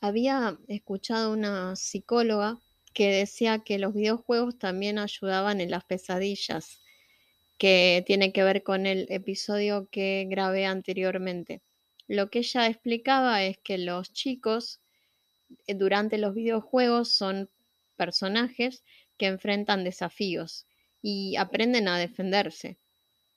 Había escuchado una psicóloga que decía que los videojuegos también ayudaban en las pesadillas, que tiene que ver con el episodio que grabé anteriormente. Lo que ella explicaba es que los chicos eh, durante los videojuegos son personajes que enfrentan desafíos y aprenden a defenderse.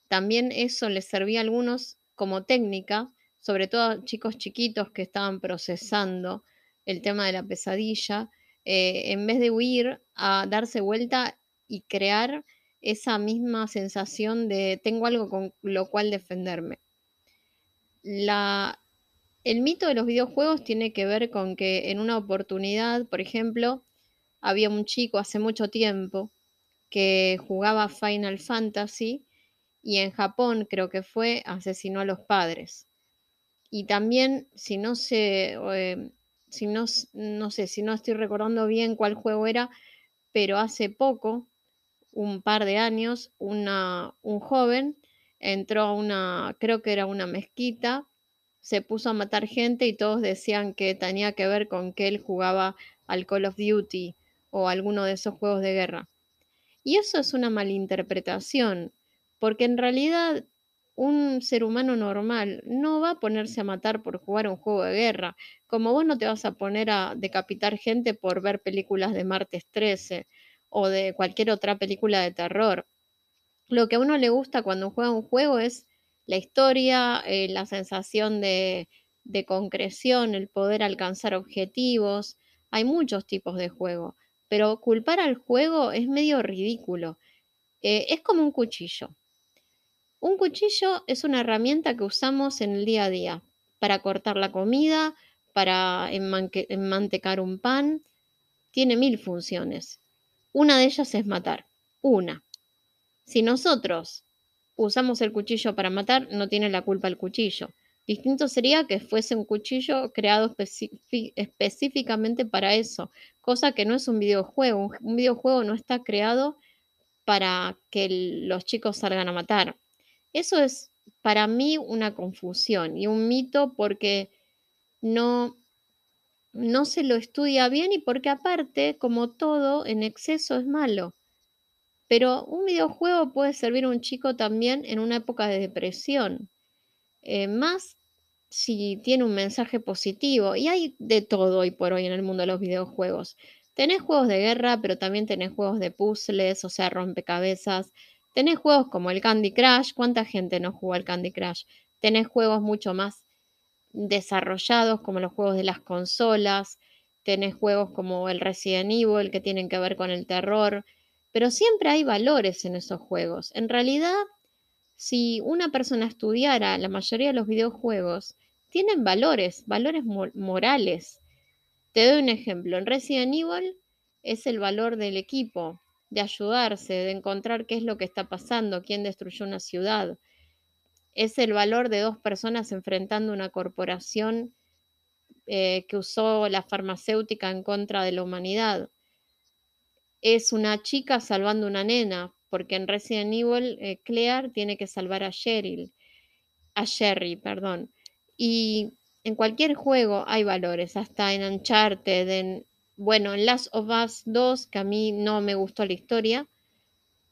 También eso les servía a algunos como técnica, sobre todo a chicos chiquitos que estaban procesando el tema de la pesadilla, eh, en vez de huir, a darse vuelta y crear esa misma sensación de tengo algo con lo cual defenderme. La, el mito de los videojuegos tiene que ver con que en una oportunidad, por ejemplo, había un chico hace mucho tiempo que jugaba Final Fantasy y en Japón creo que fue asesinó a los padres. Y también, si no sé, eh, si no, no sé, si no estoy recordando bien cuál juego era, pero hace poco, un par de años, un joven entró a una, creo que era una mezquita, se puso a matar gente y todos decían que tenía que ver con que él jugaba al Call of Duty o alguno de esos juegos de guerra. Y eso es una malinterpretación, porque en realidad un ser humano normal no va a ponerse a matar por jugar un juego de guerra, como vos no te vas a poner a decapitar gente por ver películas de martes 13 o de cualquier otra película de terror. Lo que a uno le gusta cuando juega un juego es la historia, eh, la sensación de, de concreción, el poder alcanzar objetivos. Hay muchos tipos de juego, pero culpar al juego es medio ridículo. Eh, es como un cuchillo. Un cuchillo es una herramienta que usamos en el día a día para cortar la comida, para enmantecar un pan. Tiene mil funciones. Una de ellas es matar. Una. Si nosotros usamos el cuchillo para matar, no tiene la culpa el cuchillo. Distinto sería que fuese un cuchillo creado específicamente para eso, cosa que no es un videojuego. Un videojuego no está creado para que los chicos salgan a matar. Eso es para mí una confusión y un mito porque no, no se lo estudia bien y porque aparte, como todo, en exceso es malo. Pero un videojuego puede servir a un chico también en una época de depresión, eh, más si tiene un mensaje positivo. Y hay de todo hoy por hoy en el mundo de los videojuegos. Tenés juegos de guerra, pero también tenés juegos de puzzles, o sea, rompecabezas. Tenés juegos como el Candy Crush. ¿Cuánta gente no jugó al Candy Crush? Tenés juegos mucho más desarrollados como los juegos de las consolas. Tenés juegos como el Resident Evil que tienen que ver con el terror pero siempre hay valores en esos juegos. En realidad, si una persona estudiara la mayoría de los videojuegos, tienen valores, valores morales. Te doy un ejemplo. En Resident Evil es el valor del equipo, de ayudarse, de encontrar qué es lo que está pasando, quién destruyó una ciudad. Es el valor de dos personas enfrentando una corporación eh, que usó la farmacéutica en contra de la humanidad es una chica salvando una nena, porque en Resident Evil eh, Claire tiene que salvar a Cheryl, a Sherry, perdón. Y en cualquier juego hay valores, hasta en Uncharted, en, bueno, en Last of Us 2, que a mí no me gustó la historia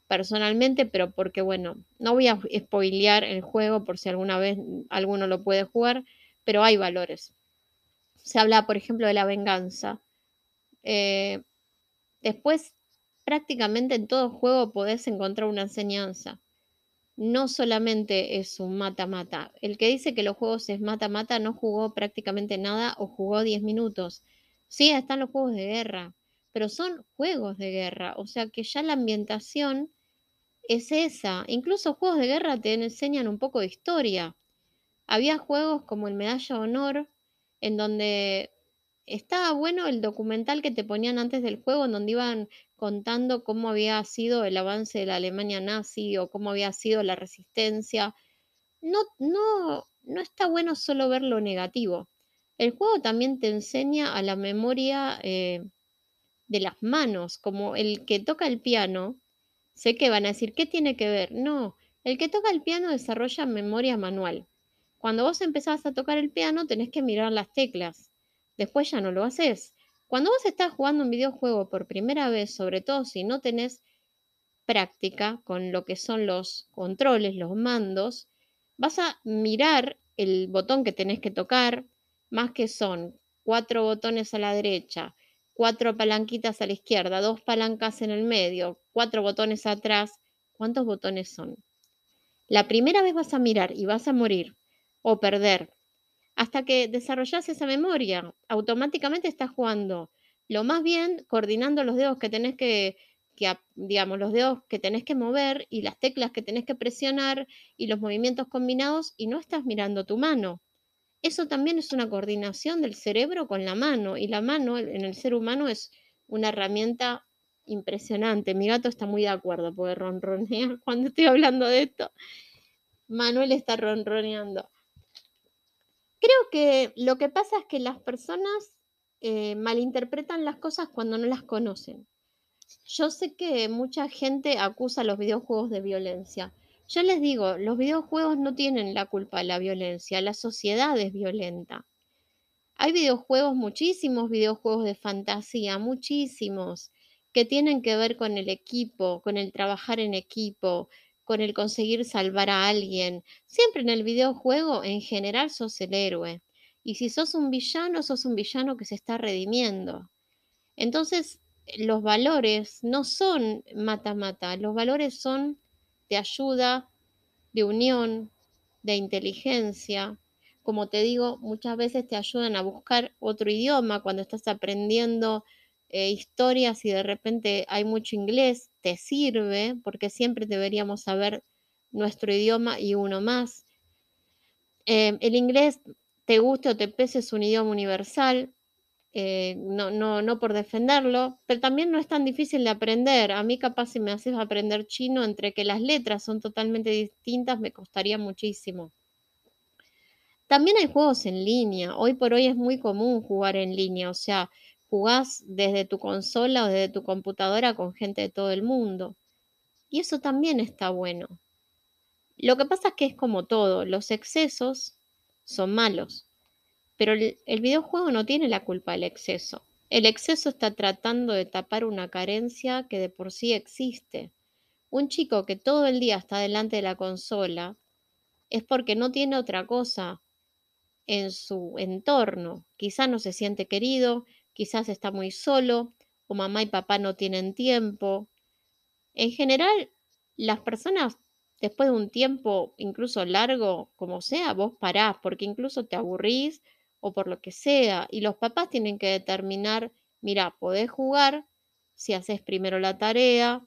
personalmente, pero porque, bueno, no voy a spoilear el juego por si alguna vez alguno lo puede jugar, pero hay valores. Se habla, por ejemplo, de la venganza. Eh, después prácticamente en todo juego podés encontrar una enseñanza. No solamente es un mata-mata. El que dice que los juegos es mata-mata no jugó prácticamente nada o jugó 10 minutos. Sí, están los juegos de guerra, pero son juegos de guerra. O sea que ya la ambientación es esa. Incluso juegos de guerra te enseñan un poco de historia. Había juegos como el Medalla de Honor, en donde estaba bueno el documental que te ponían antes del juego, en donde iban contando cómo había sido el avance de la Alemania nazi o cómo había sido la resistencia. No, no, no está bueno solo ver lo negativo. El juego también te enseña a la memoria eh, de las manos, como el que toca el piano. Sé que van a decir, ¿qué tiene que ver? No, el que toca el piano desarrolla memoria manual. Cuando vos empezás a tocar el piano tenés que mirar las teclas después ya no lo haces. Cuando vos estás jugando un videojuego por primera vez, sobre todo si no tenés práctica con lo que son los controles, los mandos, vas a mirar el botón que tenés que tocar, más que son cuatro botones a la derecha, cuatro palanquitas a la izquierda, dos palancas en el medio, cuatro botones atrás. ¿Cuántos botones son? La primera vez vas a mirar y vas a morir o perder. Hasta que desarrollas esa memoria, automáticamente estás jugando lo más bien coordinando los dedos que tenés que, digamos, los dedos que tenés que mover y las teclas que tenés que presionar y los movimientos combinados y no estás mirando tu mano. Eso también es una coordinación del cerebro con la mano y la mano en el ser humano es una herramienta impresionante. Mi gato está muy de acuerdo porque ronronea cuando estoy hablando de esto. Manuel está ronroneando. Creo que lo que pasa es que las personas eh, malinterpretan las cosas cuando no las conocen. Yo sé que mucha gente acusa los videojuegos de violencia. Yo les digo, los videojuegos no tienen la culpa de la violencia, la sociedad es violenta. Hay videojuegos, muchísimos videojuegos de fantasía, muchísimos, que tienen que ver con el equipo, con el trabajar en equipo, con el conseguir salvar a alguien. Siempre en el videojuego, en general, sos el héroe. Y si sos un villano, sos un villano que se está redimiendo. Entonces, los valores no son mata-mata, los valores son de ayuda, de unión, de inteligencia. Como te digo, muchas veces te ayudan a buscar otro idioma cuando estás aprendiendo eh, historias y de repente hay mucho inglés, te sirve porque siempre deberíamos saber nuestro idioma y uno más. Eh, el inglés, te guste o te pese, es un idioma universal. Eh, no, no, no por defenderlo, pero también no es tan difícil de aprender. A mí capaz si me haces aprender chino, entre que las letras son totalmente distintas, me costaría muchísimo. También hay juegos en línea. Hoy por hoy es muy común jugar en línea, o sea, jugás desde tu consola o desde tu computadora con gente de todo el mundo. Y eso también está bueno. Lo que pasa es que es como todo, los excesos son malos. Pero el, videojuego no tiene la culpa del exceso. El exceso está tratando de tapar una carencia que de por sí existe. Un chico que todo el día está delante de la consola es porque no tiene otra cosa en su entorno. Quizás no se siente querido, quizás está muy solo, o mamá y papá no tienen tiempo. En general, las personas después de un tiempo, incluso largo, como sea, vos parás, porque incluso te aburrís o por lo que sea. Y los papás tienen que determinar, mira, podés jugar si haces primero la tarea,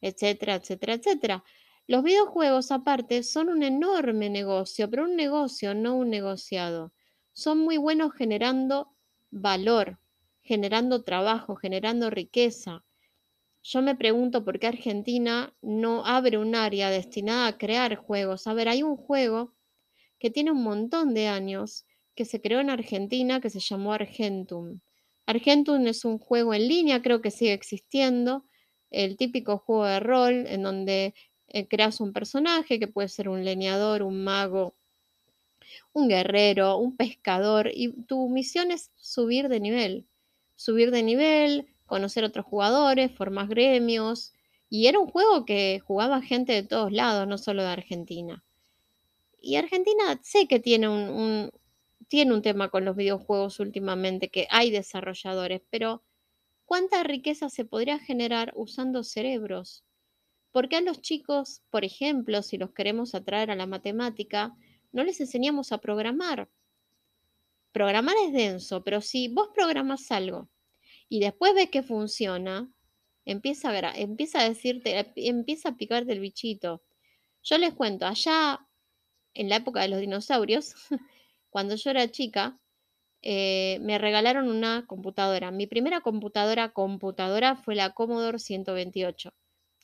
etcétera, etcétera, etcétera. Los videojuegos aparte son un enorme negocio, pero un negocio, no un negociado. Son muy buenos generando valor, generando trabajo, generando riqueza. Yo me pregunto por qué Argentina no abre un área destinada a crear juegos. A ver, hay un juego que tiene un montón de años que se creó en Argentina que se llamó Argentum. Argentum es un juego en línea, creo que sigue existiendo, el típico juego de rol en donde eh, creas un personaje que puede ser un leñador, un mago, un guerrero, un pescador y tu misión es subir de nivel, subir de nivel, conocer otros jugadores, formar gremios y era un juego que jugaba gente de todos lados, no solo de Argentina. Y Argentina sé que tiene un, tiene un tema con los videojuegos últimamente, que hay desarrolladores, pero ¿cuánta riqueza se podría generar usando cerebros? Porque a los chicos, por ejemplo, si los queremos atraer a la matemática, no les enseñamos a programar. Programar es denso, pero si vos programas algo y después ves que funciona, empieza a, empieza a decirte, empieza a picarte el bichito. Yo les cuento, allá en la época de los dinosaurios, Cuando yo era chica, eh, me regalaron una computadora. Mi primera computadora computadora fue la Commodore 128,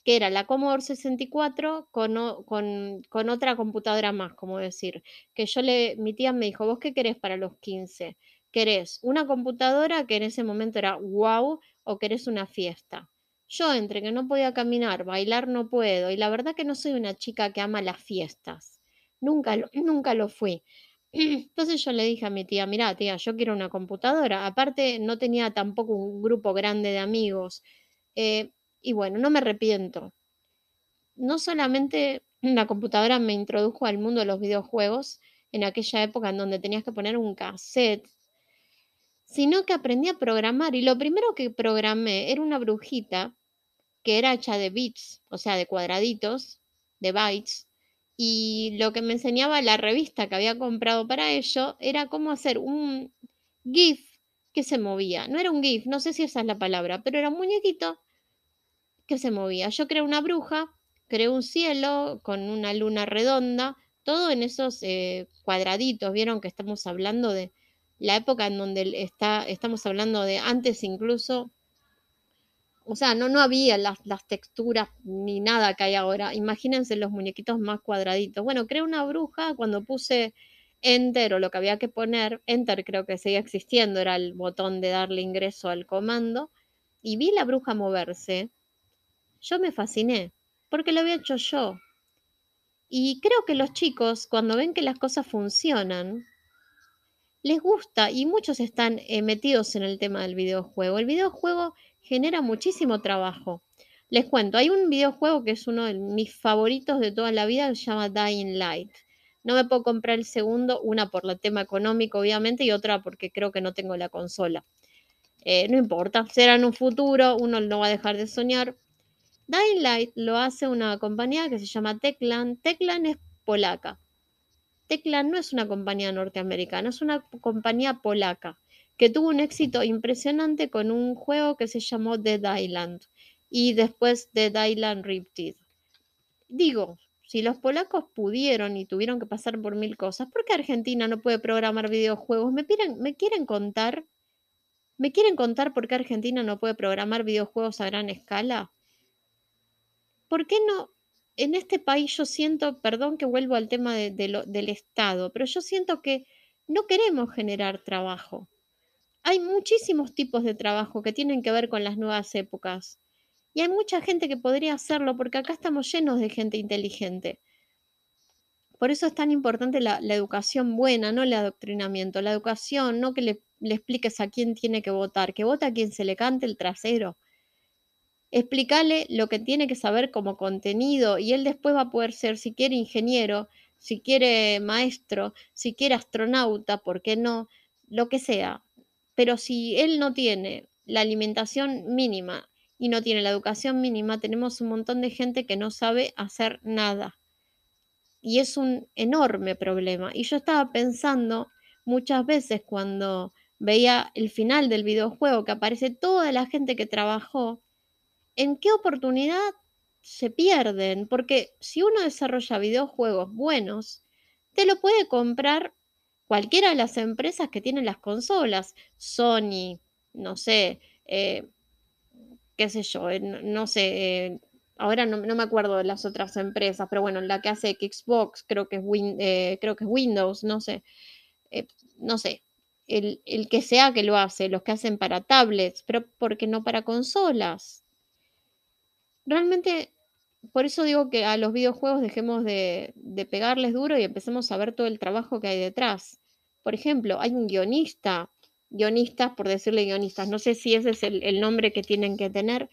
que era la Commodore 64 con, con, otra computadora más, como decir. Que yo le, mi tía me dijo, ¿vos qué querés para los 15? ¿Querés una computadora que en ese momento era wow o querés una fiesta? Yo entre que no podía caminar, bailar no puedo, y la verdad que no soy una chica que ama las fiestas. Nunca nunca lo fui. Entonces yo le dije a mi tía, mira, tía, yo quiero una computadora. Aparte, no tenía tampoco un grupo grande de amigos. Eh, y bueno, no me arrepiento. No solamente la computadora me introdujo al mundo de los videojuegos en aquella época en donde tenías que poner un cassette, sino que aprendí a programar. Y lo primero que programé era una brujita que era hecha de bits, o sea, de cuadraditos, de bytes, y lo que me enseñaba la revista que había comprado para ello era cómo hacer un GIF que se movía. No era un GIF, no sé si esa es la palabra, pero era un muñequito que se movía. Yo creé una bruja, creé un cielo con una luna redonda, todo en esos eh, cuadraditos. Vieron que estamos hablando de la época en donde está, estamos hablando de antes incluso o sea, no, no había las, las, texturas ni nada que hay ahora. Imagínense los muñequitos más cuadraditos. Bueno, creé una bruja cuando puse enter o lo que había que poner, enter creo que seguía existiendo, era el botón de darle ingreso al comando, y vi la bruja moverse. Yo me fasciné, porque lo había hecho yo. Y creo que los chicos, cuando ven que las cosas funcionan, les gusta y muchos están eh, metidos en el tema del videojuego. El videojuego genera muchísimo trabajo. Les cuento, hay un videojuego que es uno de mis favoritos de toda la vida se llama Dying Light. No me puedo comprar el segundo, una por el tema económico, obviamente, y otra porque creo que no tengo la consola. Eh, no importa, será en un futuro, uno no va a dejar de soñar. Dying Light lo hace una compañía que se llama Teclan. Teclan es polaca. Teclan no es una compañía norteamericana, es una compañía polaca que tuvo un éxito impresionante con un juego que se llamó Dead Island y después Dead Island Riptide. Digo, si los polacos pudieron y tuvieron que pasar por mil cosas, ¿por qué Argentina no puede programar videojuegos? ¿Me, ¿Me quieren contar? ¿Me quieren contar por qué Argentina no puede programar videojuegos a gran escala? ¿Por qué no? En este país yo siento, perdón que vuelvo al tema del Estado, pero yo siento que no queremos generar trabajo hay muchísimos tipos de trabajo que tienen que ver con las nuevas épocas. Y hay mucha gente que podría hacerlo porque acá estamos llenos de gente inteligente. Por eso es tan importante la, educación buena, no el adoctrinamiento. La educación, no que le, expliques a quién tiene que votar, que vota a quien se le cante el trasero. Explícale lo que tiene que saber como contenido y él después va a poder ser, si quiere, ingeniero, si quiere maestro, si quiere astronauta, ¿por qué no? Lo que sea. Pero si él no tiene la alimentación mínima y no tiene la educación mínima, tenemos un montón de gente que no sabe hacer nada. Y es un enorme problema. Y yo estaba pensando muchas veces cuando veía el final del videojuego que aparece toda la gente que trabajó, en qué oportunidad se pierden, porque si uno desarrolla videojuegos buenos, te lo puede comprar cualquiera de las empresas que tienen las consolas, Sony, no sé, eh, qué sé yo, eh, no, sé, eh, ahora no, me acuerdo de las otras empresas, pero bueno, la que hace Xbox, creo que es, creo que es Windows, no sé, no sé, el, el, que sea que lo hace, los que hacen para tablets, pero ¿por qué no para consolas? Realmente por eso digo que a los videojuegos dejemos de, pegarles duro y empecemos a ver todo el trabajo que hay detrás. Por ejemplo, hay un guionista, guionistas, por decirle guionistas, no sé si ese es el, nombre que tienen que tener,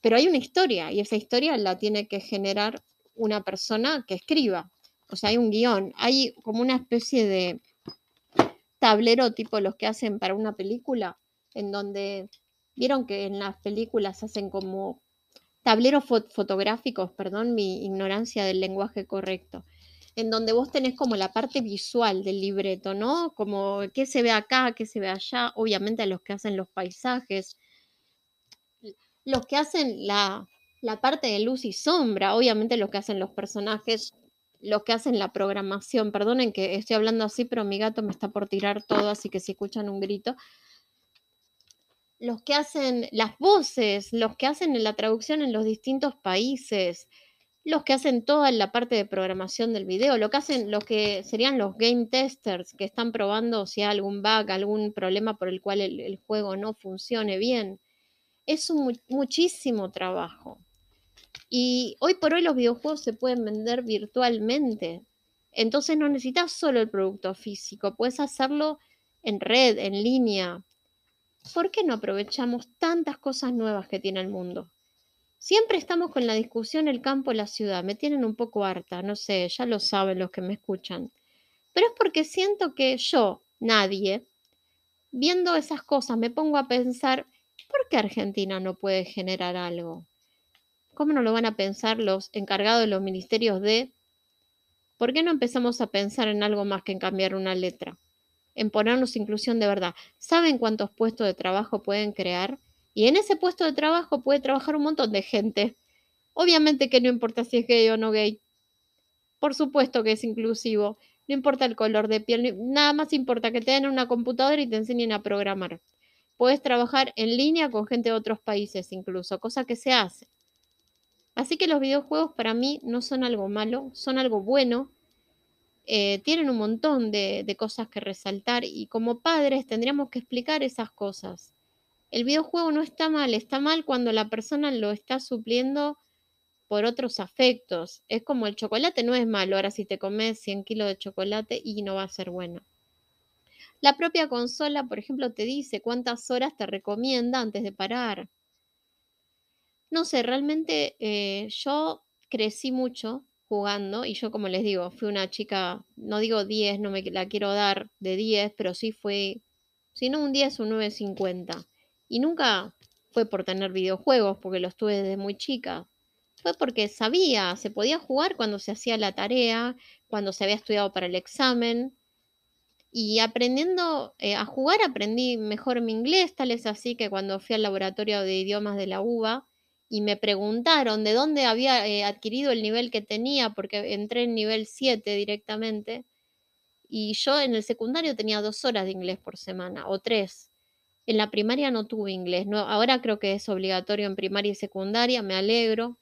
pero hay una historia y esa historia la tiene que generar una persona que escriba. O sea, hay un guion, hay como una especie de tablero tipo los que hacen para una película, en donde vieron que en las películas hacen como tableros fotográficos, perdón mi ignorancia del lenguaje correcto, en donde vos tenés como la parte visual del libreto, ¿no? Como qué se ve acá, qué se ve allá, obviamente a los que hacen los paisajes, los que hacen la, la parte de luz y sombra, obviamente los que hacen los personajes, los que hacen la programación, perdonen que estoy hablando así, pero mi gato me está por tirar todo, así que si escuchan un grito, los que hacen las voces, los que hacen la traducción en los distintos países, los que hacen toda la parte de programación del video, lo que hacen, los que serían los game testers que están probando si hay algún bug, algún problema por el cual el, juego no funcione bien. Es un, muchísimo trabajo. Y hoy por hoy los videojuegos se pueden vender virtualmente. Entonces no necesitas solo el producto físico, puedes hacerlo en red, en línea. ¿Por qué no aprovechamos tantas cosas nuevas que tiene el mundo? Siempre estamos con la discusión el campo, la ciudad. Me tienen un poco harta, no sé, ya lo saben los que me escuchan. Pero es porque siento que yo, nadie, viendo esas cosas, me pongo a pensar, ¿por qué Argentina no puede generar algo? ¿Cómo no lo van a pensar los encargados de los ministerios de... ¿Por qué no empezamos a pensar en algo más que en cambiar una letra? En ponernos inclusión de verdad. ¿Saben cuántos puestos de trabajo pueden crear? Y en ese puesto de trabajo puede trabajar un montón de gente. Obviamente que no importa si es gay o no gay. Por supuesto que es inclusivo. No importa el color de piel, nada más importa que te den una computadora y te enseñen a programar. Puedes trabajar en línea con gente de otros países incluso, cosa que se hace. Así que los videojuegos para mí no son algo malo, son algo bueno. Eh, tienen un montón de, de cosas que resaltar y como padres tendríamos que explicar esas cosas. El videojuego no está mal, está mal cuando la persona lo está supliendo por otros afectos. Es como el chocolate no es malo, ahora si te comes 100 kilos de chocolate y no va a ser bueno. La propia consola, por ejemplo, te dice cuántas horas te recomienda antes de parar. No sé, realmente eh, yo crecí mucho jugando y yo como les digo, fui una chica, no digo 10, no me la quiero dar de 10, pero sí fue, si no un 10, un 9.50. Y nunca fue por tener videojuegos, porque los tuve desde muy chica. Fue porque sabía, se podía jugar cuando se hacía la tarea, cuando se había estudiado para el examen. Y aprendiendo eh, a jugar aprendí mejor mi inglés, tal es así que cuando fui al laboratorio de idiomas de la UBA, y me preguntaron de dónde había eh, adquirido el nivel que tenía, porque entré en nivel 7 directamente, y yo en el secundario tenía dos horas de inglés por semana, o tres. En la primaria no tuve inglés, ahora creo que es obligatorio en primaria y secundaria, me alegro,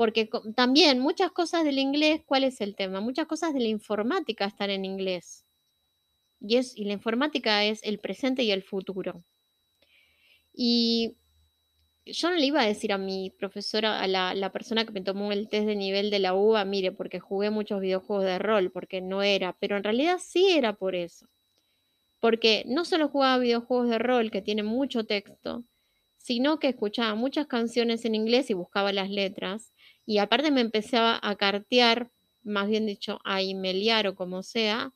porque también muchas cosas del inglés, ¿cuál es el tema? Muchas cosas de la informática están en inglés. Y, la informática es el presente y el futuro. Y yo no le iba a decir a mi profesora, a la, persona que me tomó el test de nivel de la UBA, mire, porque jugué muchos videojuegos de rol, porque no era, pero en realidad sí era por eso. Porque no solo jugaba videojuegos de rol que tienen mucho texto, sino que escuchaba muchas canciones en inglés y buscaba las letras, y aparte me empezaba a cartear, más bien dicho, a imeliar o como sea,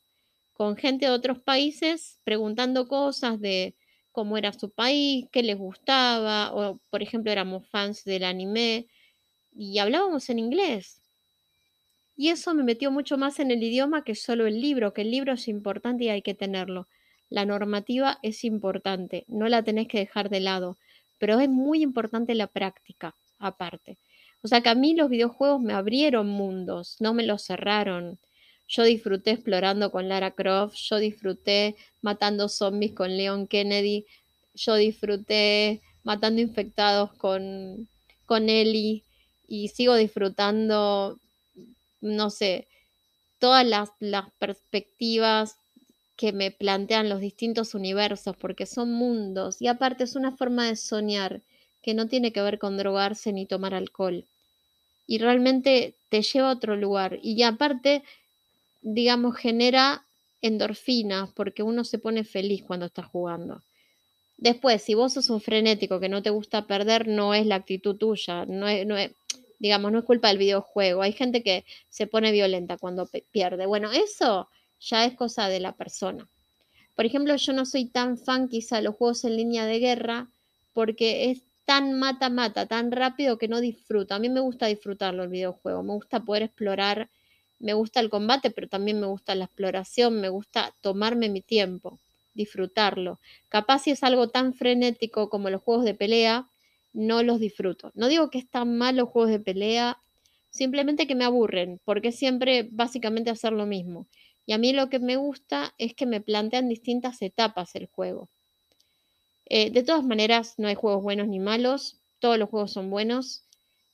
con gente de otros países preguntando cosas de cómo era su país, qué les gustaba, o por ejemplo éramos fans del anime y hablábamos en inglés. Y eso me metió mucho más en el idioma que solo el libro, que el libro es importante y hay que tenerlo. La normativa es importante, no la tenés que dejar de lado, pero es muy importante la práctica aparte. O sea que a mí los videojuegos me abrieron mundos, no me los cerraron. Yo disfruté explorando con Lara Croft, yo disfruté matando zombies con Leon Kennedy, yo disfruté matando infectados con, con Ellie y sigo disfrutando, no sé, todas las, las perspectivas que me plantean los distintos universos, porque son mundos y aparte es una forma de soñar que no tiene que ver con drogarse ni tomar alcohol. Y realmente te lleva a otro lugar. Y aparte digamos, genera endorfinas porque uno se pone feliz cuando está jugando. Después, si vos sos un frenético que no te gusta perder, no es la actitud tuya, no es, no es, digamos, no es culpa del videojuego. Hay gente que se pone violenta cuando pierde. Bueno, eso ya es cosa de la persona. Por ejemplo, yo no soy tan fan quizá de los juegos en línea de guerra porque es tan mata-mata, tan rápido que no disfruto. A mí me gusta disfrutarlo el videojuego, me gusta poder explorar me gusta el combate, pero también me gusta la exploración, me gusta tomarme mi tiempo, disfrutarlo. Capaz si es algo tan frenético como los juegos de pelea, no los disfruto. No digo que están mal los juegos de pelea, simplemente que me aburren, porque siempre básicamente hacer lo mismo. Y a mí lo que me gusta es que me plantean distintas etapas el juego. Eh, de todas maneras, no hay juegos buenos ni malos, todos los juegos son buenos.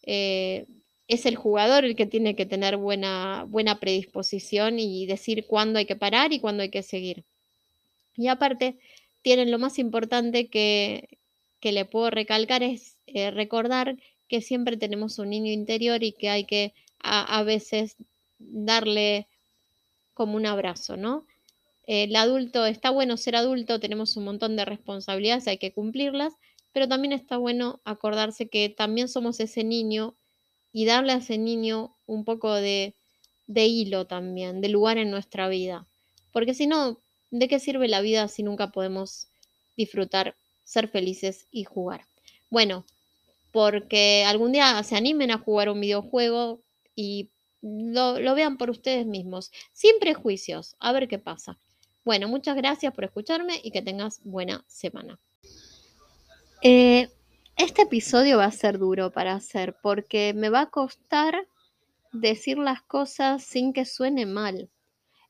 Eh, es el jugador el que tiene que tener buena, buena predisposición y decir cuándo hay que parar y cuándo hay que seguir. Y aparte, tienen lo más importante que, que le puedo recalcar es eh, recordar que siempre tenemos un niño interior y que hay que a, veces darle como un abrazo, ¿no? El adulto, está bueno ser adulto, tenemos un montón de responsabilidades, hay que cumplirlas, pero también está bueno acordarse que también somos ese niño y darle a ese niño un poco de, de hilo también, de lugar en nuestra vida. Porque si no, ¿de qué sirve la vida si nunca podemos disfrutar, ser felices y jugar? Bueno, porque algún día se animen a jugar un videojuego y lo, lo, vean por ustedes mismos, sin prejuicios, a ver qué pasa. Bueno, muchas gracias por escucharme y que tengas buena semana. Eh, este episodio va a ser duro para hacer porque me va a costar decir las cosas sin que suene mal.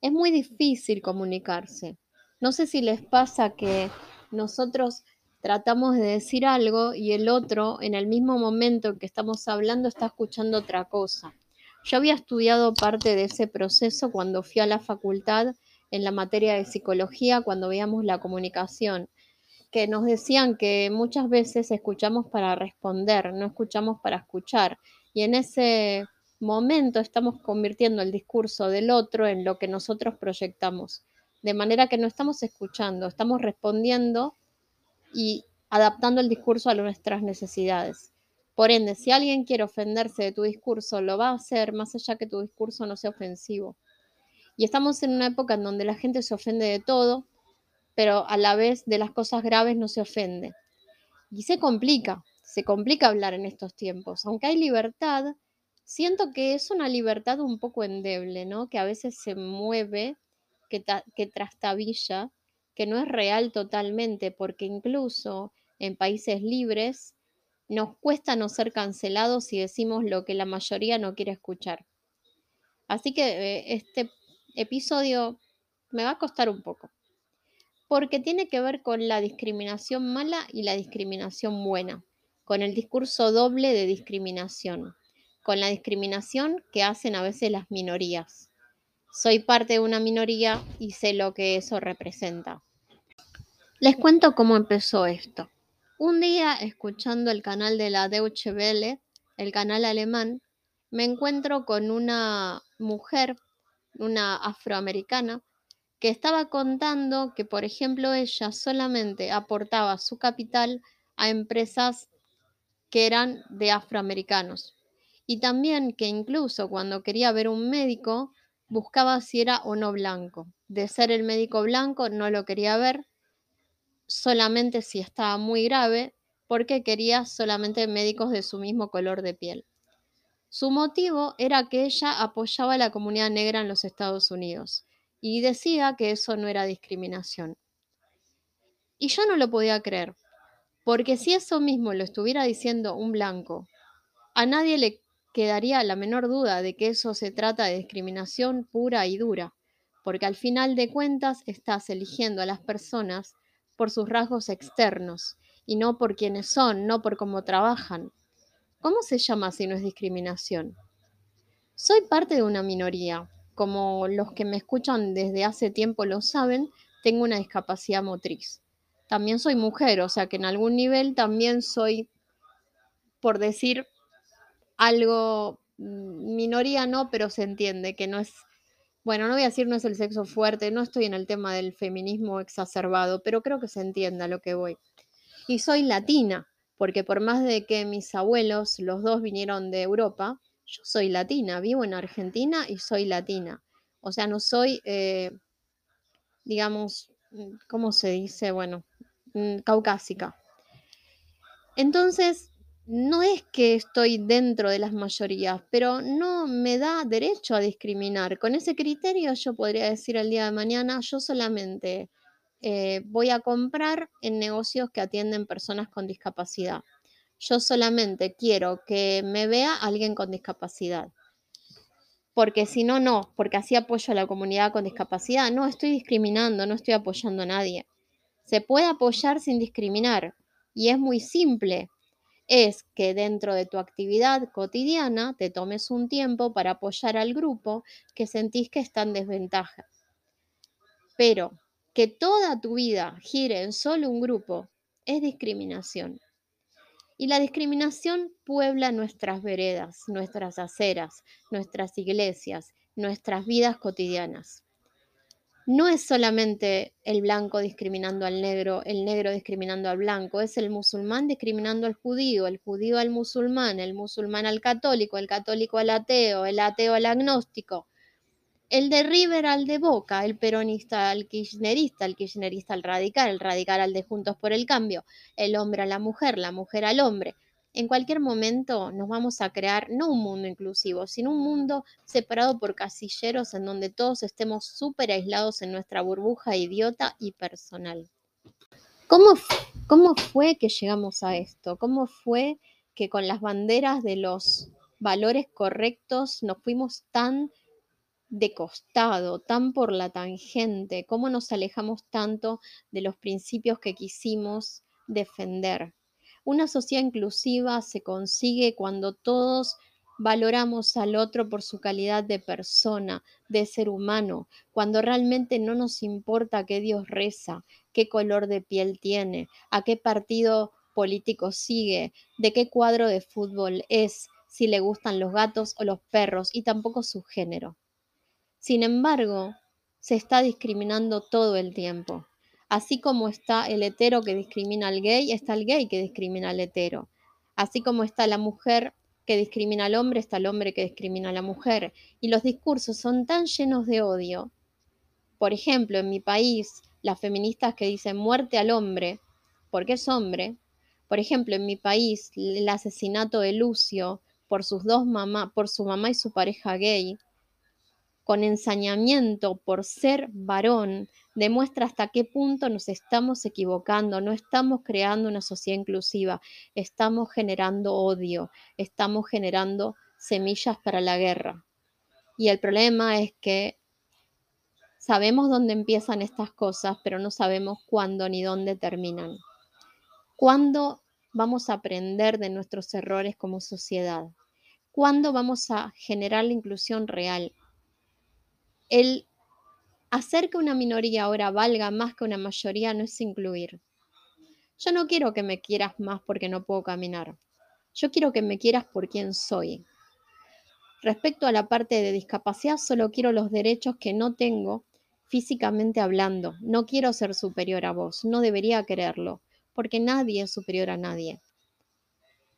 Es muy difícil comunicarse. No sé si les pasa que nosotros tratamos de decir algo y el otro en el mismo momento que estamos hablando está escuchando otra cosa. Yo había estudiado parte de ese proceso cuando fui a la facultad en la materia de psicología, cuando veíamos la comunicación, que nos decían que muchas veces escuchamos para responder, no escuchamos para escuchar. Y en ese momento estamos convirtiendo el discurso del otro en lo que nosotros proyectamos. De manera que no estamos escuchando, estamos respondiendo y adaptando el discurso a nuestras necesidades. Por ende, si alguien quiere ofenderse de tu discurso, lo va a hacer más allá que tu discurso no sea ofensivo. Y estamos en una época en donde la gente se ofende de todo, pero a la vez de las cosas graves no se ofende. Y se complica, se complica hablar en estos tiempos. Aunque hay libertad, siento que es una libertad un poco endeble, ¿no? Que a veces se mueve, que, que trastabilla que no es real totalmente, porque incluso en países libres nos cuesta no ser cancelados si decimos lo que la mayoría no quiere escuchar. Así que eh, este episodio me va a costar un poco, porque tiene que ver con la discriminación mala y la discriminación buena, con el discurso doble de discriminación, con la discriminación que hacen a veces las minorías soy parte de una minoría y sé lo que eso representa. Les cuento cómo empezó esto. Un día, escuchando el canal de la Deutsche Welle, el canal alemán, me encuentro con una mujer, una afroamericana, que estaba contando que, por ejemplo, ella solamente aportaba su capital a empresas que eran de afroamericanos. Y también que incluso cuando quería ver un médico, buscaba si era o no blanco. De ser el médico blanco no lo quería ver, solamente si estaba muy grave, porque quería solamente médicos de su mismo color de piel. Su motivo era que ella apoyaba a la comunidad negra en los Estados Unidos y decía que eso no era discriminación. Y yo no lo podía creer, porque si eso mismo lo estuviera diciendo un blanco, a nadie le quedaría la menor duda de que eso se trata de discriminación pura y dura, porque al final de cuentas estás eligiendo a las personas por sus rasgos externos y no por quienes son, no por cómo trabajan. ¿Cómo se llama si no es discriminación? Soy parte de una minoría. Como los que me escuchan desde hace tiempo lo saben, tengo una discapacidad motriz. También soy mujer, o sea que en algún nivel también soy, por decir, algo, mm, minoría no, pero se entiende que no es, bueno, no voy a decir no es el sexo fuerte, no estoy en el tema del feminismo exacerbado, pero creo que se entienda lo que voy. Y soy latina, porque por más de que mis abuelos, los dos vinieron de Europa, yo soy latina, vivo en Argentina y soy latina. O sea, no soy, eh, digamos, mm, ¿cómo se dice? Bueno, mm, caucásica. Entonces, no es que estoy dentro de las mayorías, pero no me da derecho a discriminar. Con ese criterio yo podría decir el día de mañana, yo solamente eh, voy a comprar en negocios que atienden personas con discapacidad. Yo solamente quiero que me vea alguien con discapacidad. Porque si no, no, porque así apoyo a la comunidad con discapacidad. No, estoy discriminando, no estoy apoyando a nadie. Se puede apoyar sin discriminar. Y es muy simple es que dentro de tu actividad cotidiana te tomes un tiempo para apoyar al grupo que sentís que está en desventaja. Pero que toda tu vida gire en solo un grupo es discriminación. Y la discriminación puebla nuestras veredas, nuestras aceras, nuestras iglesias, nuestras vidas cotidianas. No es solamente el blanco discriminando al negro, el negro discriminando al blanco, es el musulmán discriminando al judío, el judío al musulmán, el musulmán al católico, el católico al ateo, el ateo al agnóstico, el de River al de Boca, el peronista al kirchnerista, el kirchnerista al radical, el radical al de Juntos por el Cambio, el hombre a la mujer, la mujer al hombre. En cualquier momento nos vamos a crear no un mundo inclusivo, sino un mundo separado por casilleros en donde todos estemos súper aislados en nuestra burbuja idiota y personal. ¿Cómo, ¿Cómo fue que llegamos a esto? ¿Cómo fue que con las banderas de los valores correctos nos fuimos tan de costado, tan por la tangente? ¿Cómo nos alejamos tanto de los principios que quisimos defender? Una sociedad inclusiva se consigue cuando todos valoramos al otro por su calidad de persona, de ser humano, cuando realmente no nos importa qué Dios reza, qué color de piel tiene, a qué partido político sigue, de qué cuadro de fútbol es, si le gustan los gatos o los perros y tampoco su género. Sin embargo, se está discriminando todo el tiempo. Así como está el hetero que discrimina al gay, está el gay que discrimina al hetero. Así como está la mujer que discrimina al hombre, está el hombre que discrimina a la mujer. Y los discursos son tan llenos de odio. Por ejemplo, en mi país, las feministas que dicen muerte al hombre, porque es hombre. Por ejemplo, en mi país, el asesinato de Lucio por sus dos mamás, por su mamá y su pareja gay, con ensañamiento por ser varón, demuestra hasta qué punto nos estamos equivocando, no estamos creando una sociedad inclusiva, estamos generando odio, estamos generando semillas para la guerra. Y el problema es que sabemos dónde empiezan estas cosas, pero no sabemos cuándo ni dónde terminan. ¿Cuándo vamos a aprender de nuestros errores como sociedad? ¿Cuándo vamos a generar la inclusión real? El hacer que una minoría ahora valga más que una mayoría no es incluir. Yo no quiero que me quieras más porque no puedo caminar. Yo quiero que me quieras por quien soy. Respecto a la parte de discapacidad, solo quiero los derechos que no tengo físicamente hablando. No quiero ser superior a vos, no debería quererlo, porque nadie es superior a nadie.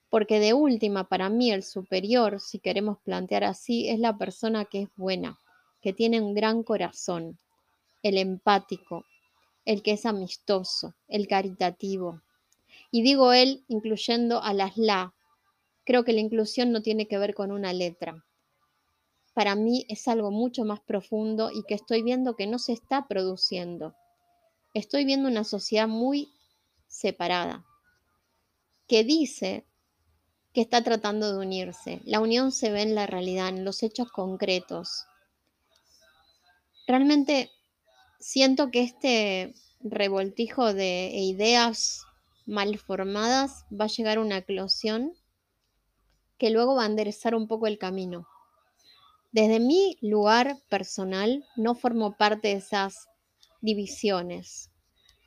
Porque de última, para mí el superior, si queremos plantear así, es la persona que es buena, que tiene un gran corazón, el empático, el que es amistoso, el caritativo. Y digo él incluyendo a las la. Creo que la inclusión no tiene que ver con una letra. Para mí es algo mucho más profundo y que estoy viendo que no se está produciendo. Estoy viendo una sociedad muy separada, que dice que está tratando de unirse. La unión se ve en la realidad, en los hechos concretos. Realmente siento que este revoltijo de ideas mal formadas va a llegar a una eclosión que luego va a enderezar un poco el camino. Desde mi lugar personal no formo parte de esas divisiones.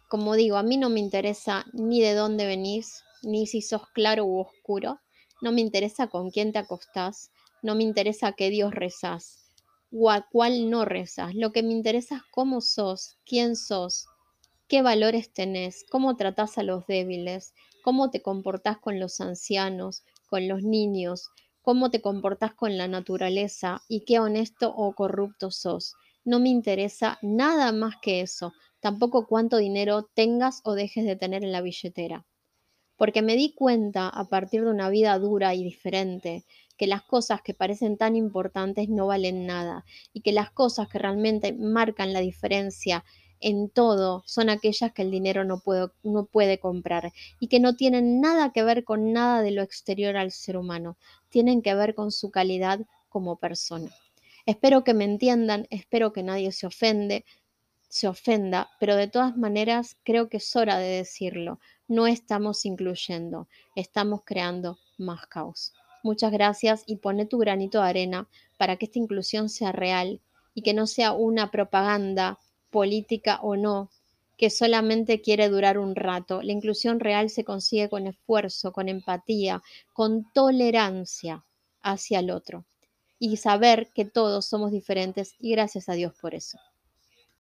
Como digo, a mí no me interesa ni de dónde venís, ni si sos claro u oscuro. No me interesa con quién te acostás, no me interesa qué Dios rezás o cuál no rezas. Lo que me interesa es cómo sos, quién sos, qué valores tenés, cómo tratás a los débiles, cómo te comportás con los ancianos, con los niños, cómo te comportás con la naturaleza y qué honesto o corrupto sos. No me interesa nada más que eso, tampoco cuánto dinero tengas o dejes de tener en la billetera. Porque me di cuenta a partir de una vida dura y diferente que las cosas que parecen tan importantes no valen nada y que las cosas que realmente marcan la diferencia en todo son aquellas que el dinero no puede, no puede comprar y que no tienen nada que ver con nada de lo exterior al ser humano, tienen que ver con su calidad como persona. Espero que me entiendan, espero que nadie se ofende, se ofenda, pero de todas maneras creo que es hora de decirlo. No estamos incluyendo, estamos creando más caos. Muchas gracias y pone tu granito de arena para que esta inclusión sea real y que no sea una propaganda política o no, que solamente quiere durar un rato. La inclusión real se consigue con esfuerzo, con empatía, con tolerancia hacia el otro y saber que todos somos diferentes y gracias a Dios por eso.